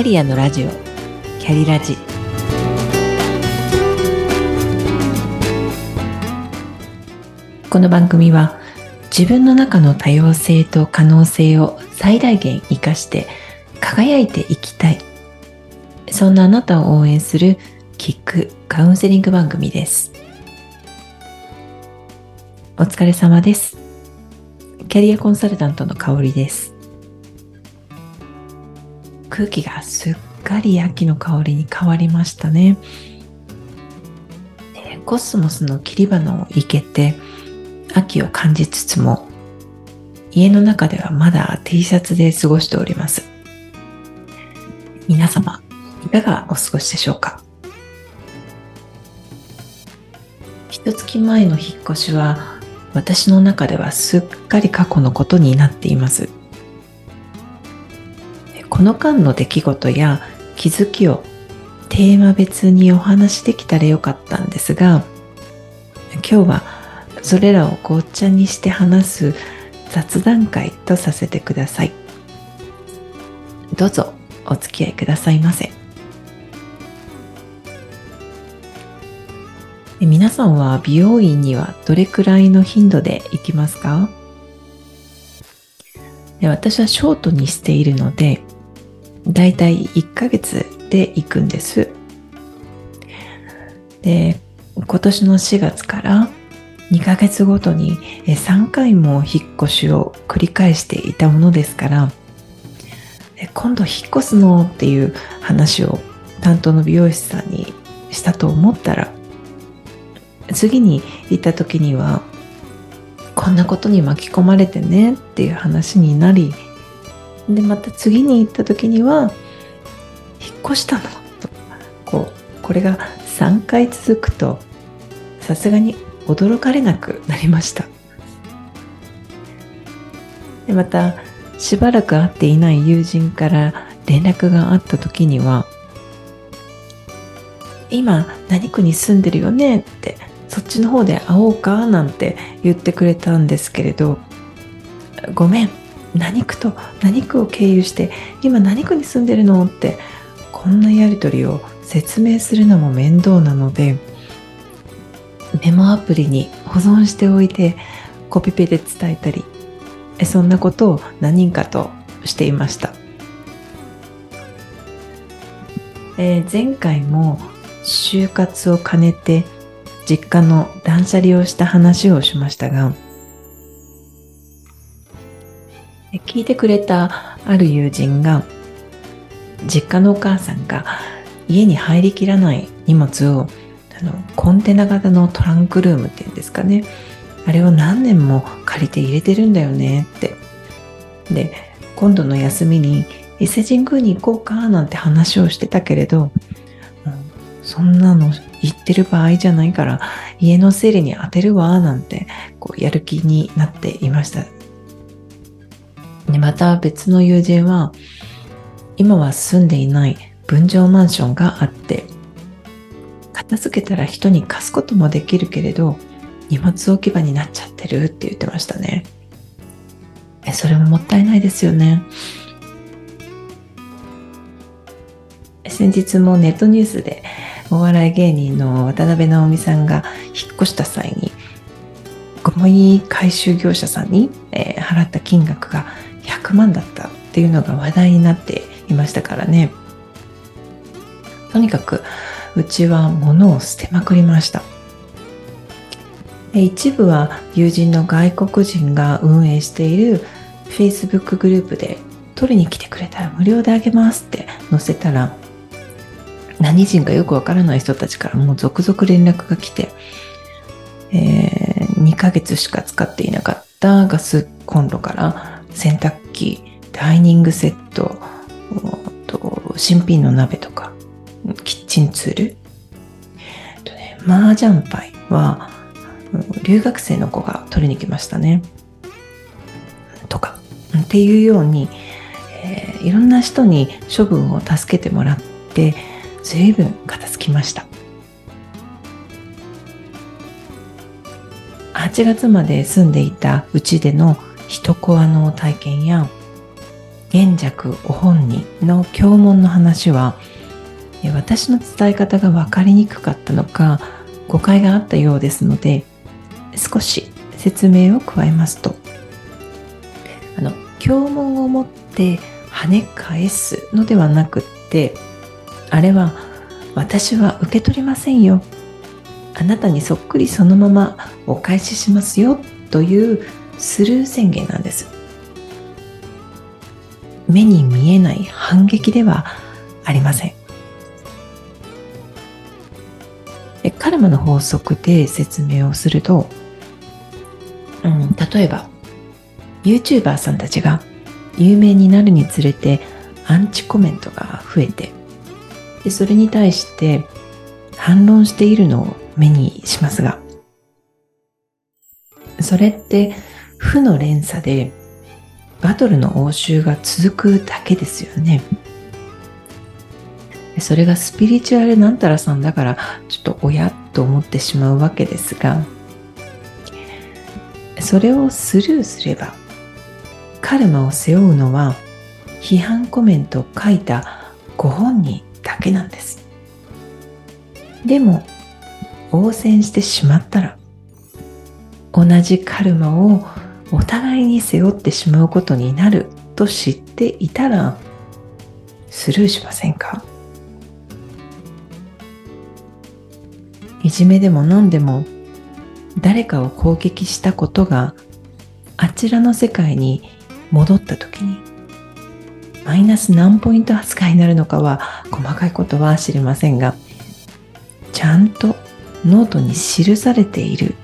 キャリアのラジオ。キャリラジ。この番組は自分の中の多様性と可能性を最大限生かして輝いていきたい。そんなあなたを応援するキックカウンセリング番組です。お疲れ様です。キャリアコンサルタントの香りです。空気がすっかり秋の香りに変わりましたね。コスモスの切り花を生けて秋を感じつつも家の中ではまだ T シャツで過ごしております。皆様いかがお過ごしでしょうか？一月前の引っ越しは私の中ではすっかり過去のことになっています。この間の出来事や気づきをテーマ別にお話しできたらよかったんですが今日はそれらを紅茶にして話す雑談会とさせてください。どうぞお付き合いくださいませ。皆さんは美容院にはどれくらいの頻度で行きますか？私はショートにしているのでだいたい1ヶ月で行くんです。で今年の4月から2ヶ月ごとに3回も引っ越しを繰り返していたものですから今度引っ越すのっていう話を担当の美容師さんにしたと思ったら次に行った時にはこんなことに巻き込まれてねっていう話になりでまた次に行った時には引っ越したの。とこうこれが3回続くとさすがに驚かれなくなりました。でまたしばらく会っていない友人から連絡があった時には今何区に住んでるよねってそっちの方で会おうかなんて言ってくれたんですけれどごめん。何区と何区を経由して今何区に住んでるのってこんなやり取りを説明するのも面倒なのでメモアプリに保存しておいてコピペで伝えたりそんなことを何人かとしていました、えー、前回も就活を兼ねて実家の断捨離をした話をしましたが聞いてくれたある友人が実家のお母さんが家に入りきらない荷物をあのコンテナ型のトランクルームっていうんですかね。あれを何年も借りて入れてるんだよね。って。で今度の休みに伊勢神宮に行こうかなんて話をしてたけれどそんなの言ってる場合じゃないから家の整理に当てるわなんてこうやる気になっていました。でまた別の友人は今は住んでいない分譲マンションがあって片付けたら人に貸すこともできるけれど荷物置き場になっちゃってるって言ってましたね。えそれももったいないですよね。先日もネットニュースでお笑い芸人の渡辺直美さんが引っ越した際にゴミ回収業者さんに、えー、払った金額が100万だったっていうのが話題になっていましたからね。とにかくうちは物を捨てまくりました。一部は友人の外国人が運営している Facebook グループで取りに来てくれたら無料であげますって載せたら何人かよくわからない人たちからもう続々連絡が来て、えー、2ヶ月しか使っていなかったガスコンロから洗濯機ダイニングセットと新品の鍋とかキッチンツール。とね麻雀牌は留学生の子が取りに来ましたね。とかっていうように、えー、いろんな人に処分を助けてもらって随分片付きました。8月まで住んでいたうちでの一コアの体験や玄弱お本人の経文の話は私の伝え方が分かりにくかったのか誤解があったようですので少し説明を加えますと。あの経文を持って跳ね返すのではなくってあれは私は受け取りませんよ。あなたにそっくりそのままお返ししますよというスルー宣言なんです。目に見えない反撃ではありません。カルマの法則で説明をすると、うん、例えば YouTuber さんたちが有名になるにつれてアンチコメントが増えてでそれに対して反論しているのを目にしますがそれって負の連鎖でバトルの応酬が続くだけですよね。それがスピリチュアルなんたらさんだからちょっと親と思ってしまうわけですがそれをスルーすればカルマを背負うのは批判コメントを書いたご本人だけなんですでも応戦してしまったら同じカルマをお互いに背負ってしまうことになると知っていたらスルーしませんか？いじめでも何でも誰かを攻撃したことがあちらの世界に戻った時にマイナス何ポイント扱いになるのかは細かいことは知りませんがちゃんとノートに記されている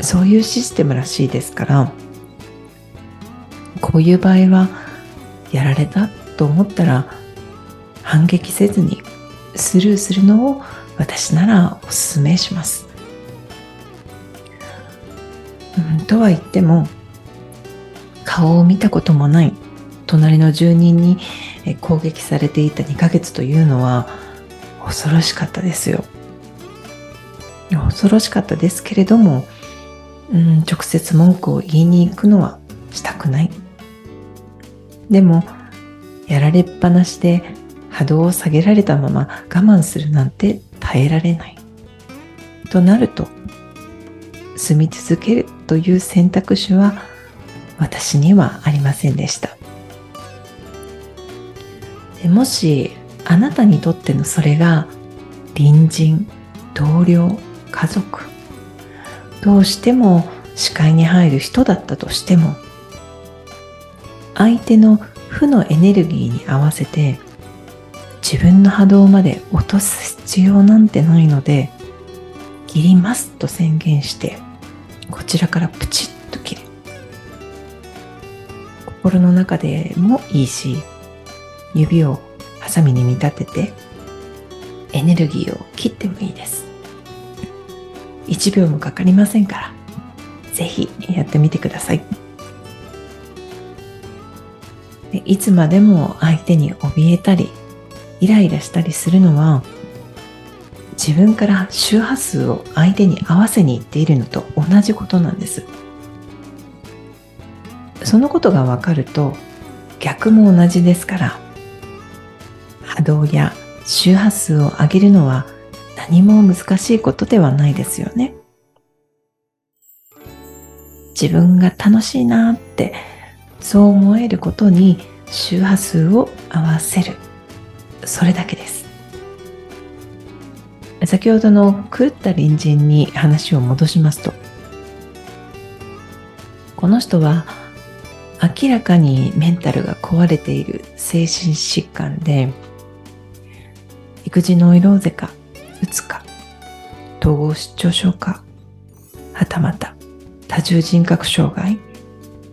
そういうシステムらしいですからこういう場合はやられたと思ったら反撃せずにスルーするのを私ならおすすめします。うん、とは言っても顔を見たこともない隣の住人に攻撃されていた2ヶ月というのは恐ろしかったですよ。恐ろしかったですけれども、うん、直接文句を言いに行くのはしたくない。でも、やられっぱなしで波動を下げられたまま我慢するなんて耐えられない。となると、住み続けるという選択肢は私にはありませんでした。でもしあなたにとってのそれが隣人、同僚、家族、どうしても視界に入る人だったとしても、相手の負のエネルギーに合わせて自分の波動まで落とす必要なんてないので切りますと宣言してこちらからプチッと切る。心の中でもいいし指をハサミに見立ててエネルギーを切ってもいいです。1秒もかかりませんからぜひやってみてください。いつまでも相手に怯えたりイライラしたりするのは自分から周波数を相手に合わせにいっているのと同じことなんです。そのことが分かると逆も同じですから波動や周波数を上げるのは何も難しいことではないですよね。自分が楽しいなってそう思えることに周波数を合わせる。それだけです。先ほどの狂った隣人に話を戻しますとこの人は明らかにメンタルが壊れている精神疾患で育児ノイローゼかうつか統合失調症かはたまた多重人格障害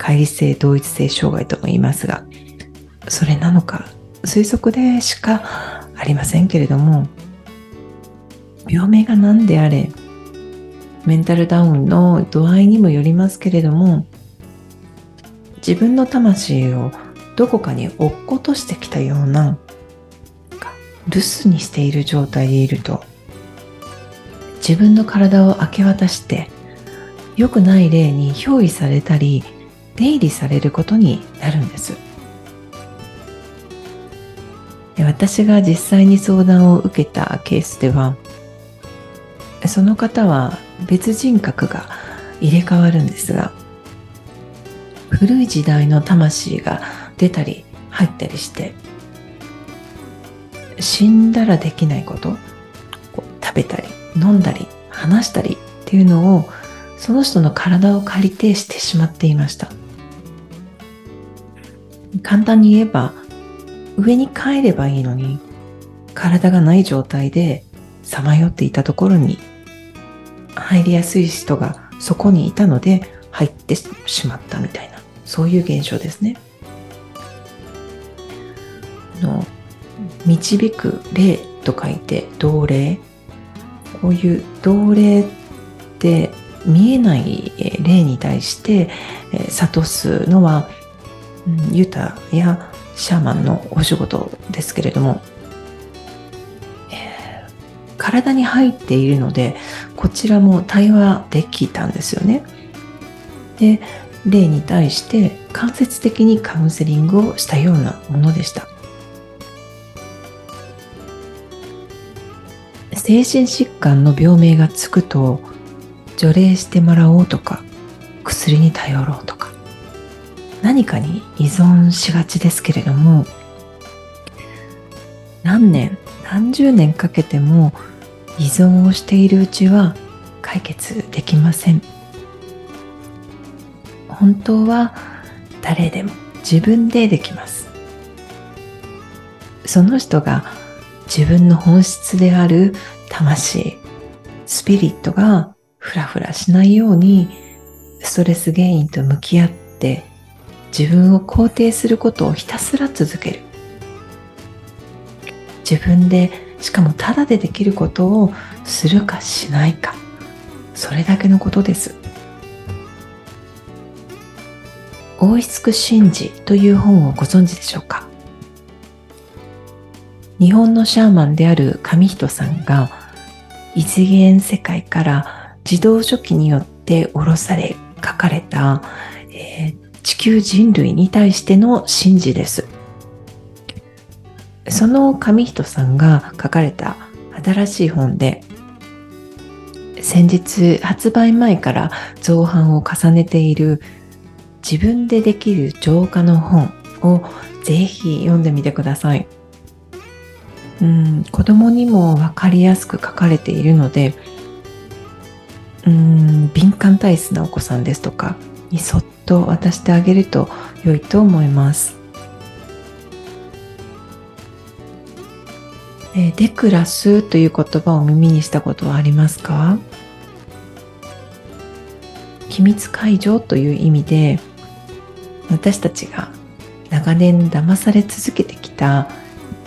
乖離性同一性障害とも言いますがそれなのか推測でしかありませんけれども病名が何であれメンタルダウンの度合いにもよりますけれども自分の魂をどこかに落っことしてきたような留守にしている状態でいると自分の体を明け渡して良くない例に憑依されたり出入りされることになるんです。私が実際に相談を受けたケースではその方は別人格が入れ替わるんですが古い時代の魂が出たり入ったりして死んだらできないこと食べたり飲んだり話したりっていうのをその人の体を借りてしてしまっていました。簡単に言えば上に帰ればいいのに体がない状態でさまよっていたところに入りやすい人がそこにいたので入ってしまったみたいなそういう現象ですね。の導く霊と書いて同霊こういう同霊って見えない霊に対して諭すのは、ユタやシャーマンのお仕事ですけれども、えー、体に入っているのでこちらも対話できたんですよね。で霊に対して間接的にカウンセリングをしたようなものでした。精神疾患の病名がつくと除霊してもらおうとか薬に頼ろうとか何かに依存しがちですけれども何年何十年かけても依存をしているうちは解決できません。本当は誰でも自分でできます。その人が自分の本質である魂、スピリットがふらふらしないようにストレス原因と向き合って自分を肯定することをひたすら続ける。自分でしかもただでできることをするかしないか。それだけのことです。大石津神事という本をご存知でしょうか？日本のシャーマンである上人さんが異次元世界から自動書記によって下ろされ書かれた、球人類に対しての神事です。その上人さんが書かれた新しい本で先日発売前から造反を重ねている自分でできる浄化の本をぜひ読んでみてください。うん子供にも分かりやすく書かれているのでうん敏感体質なお子さんですとかにそっと渡してあげると良いと思います。えデクラスという言葉を耳にしたことはありますか？機密解除という意味で私たちが長年騙され続けてきた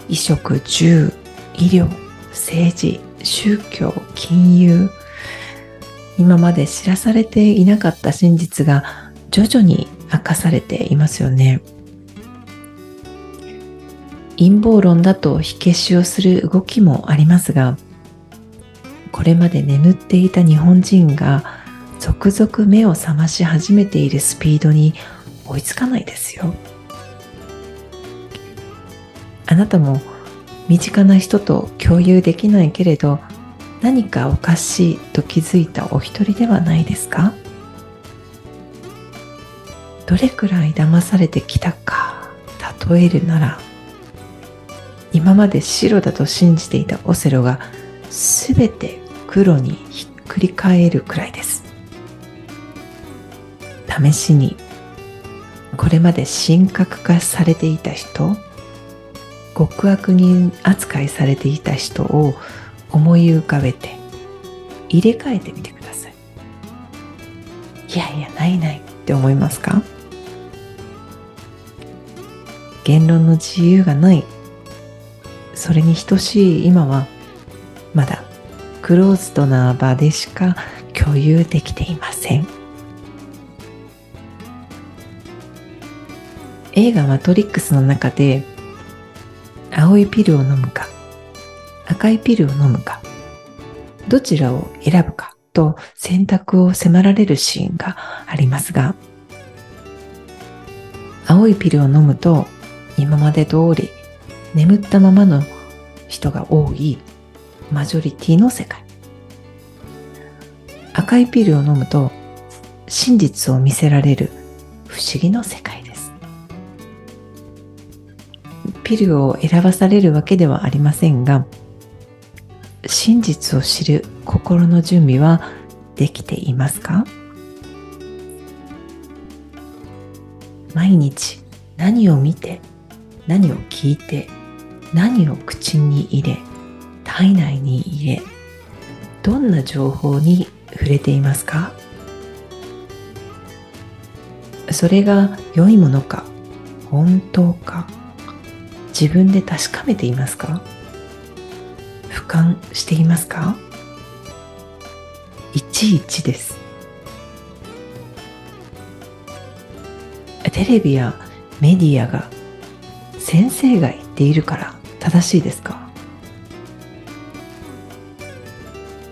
衣食住医療政治宗教金融今まで知らされていなかった真実が徐々に明かされていますよね陰謀論だと火消しをする動きもありますがこれまで眠っていた日本人が続々目を覚まし始めているスピードに追いつかないですよ。あなたも身近な人と共有できないけれど何かおかしいと気づいたお一人ではないですか？どれくらい騙されてきたか例えるなら今まで白だと信じていたオセロが全て黒にひっくり返るくらいです。試しにこれまで神格化されていた人極悪人扱いされていた人を思い浮かべて入れ替えてみてください。いやいやないないって思いますか？言論の自由がない。それに等しい今はまだクローズドな場でしか共有できていません。映画マトリックスの中で青いピルを飲むか赤いピルを飲むかどちらを選ぶかと選択を迫られるシーンがありますが青いピルを飲むと今まで通り眠ったままの人が多いマジョリティの世界。赤いピルを飲むと真実を見せられる不思議の世界です。ピルを選ばされるわけではありませんが真実を知る心の準備はできていますか？毎日何を見て何を聞いて何を口に入れ体内に入れどんな情報に触れていますか？それが良いものか本当か自分で確かめていますか？俯瞰していますか？いちいちです。テレビやメディアが先生が言っているから正しいですか？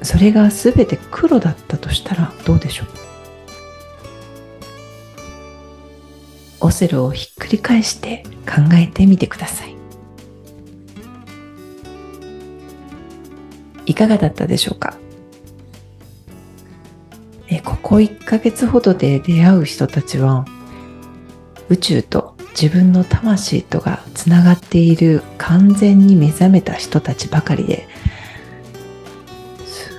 それが全て黒だったとしたらどうでしょう？オセロをひっくり返して考えてみてください。いかがだったでしょうか？えここ1ヶ月ほどで出会う人たちは宇宙と自分の魂とがつながっている完全に目覚めた人たちばかりで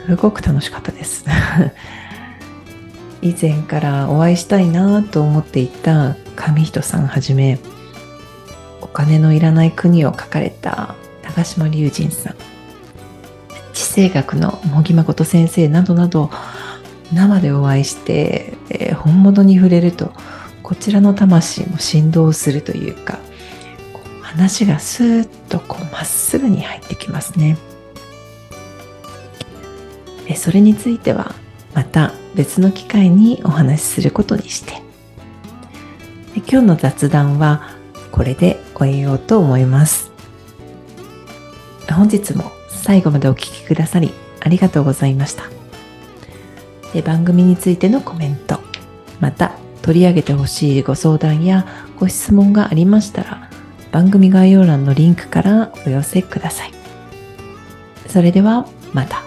すごく楽しかったです。以前からお会いしたいなと思っていた上人さんはじめお金のいらない国を書かれた長島隆人さん地政学の茂木誠先生などなど生でお会いして、えー、本物に触れるとこちらの魂も振動するというか話がスーッとこうまっすぐに入ってきますね。それについてはまた別の機会にお話しすることにして。今日の雑談はこれで終えようと思います。本日も最後までお聴きくださりありがとうございました。番組についてのコメントまた取り上げてほしいご相談やご質問がありましたら番組概要欄のリンクからお寄せください。それではまた。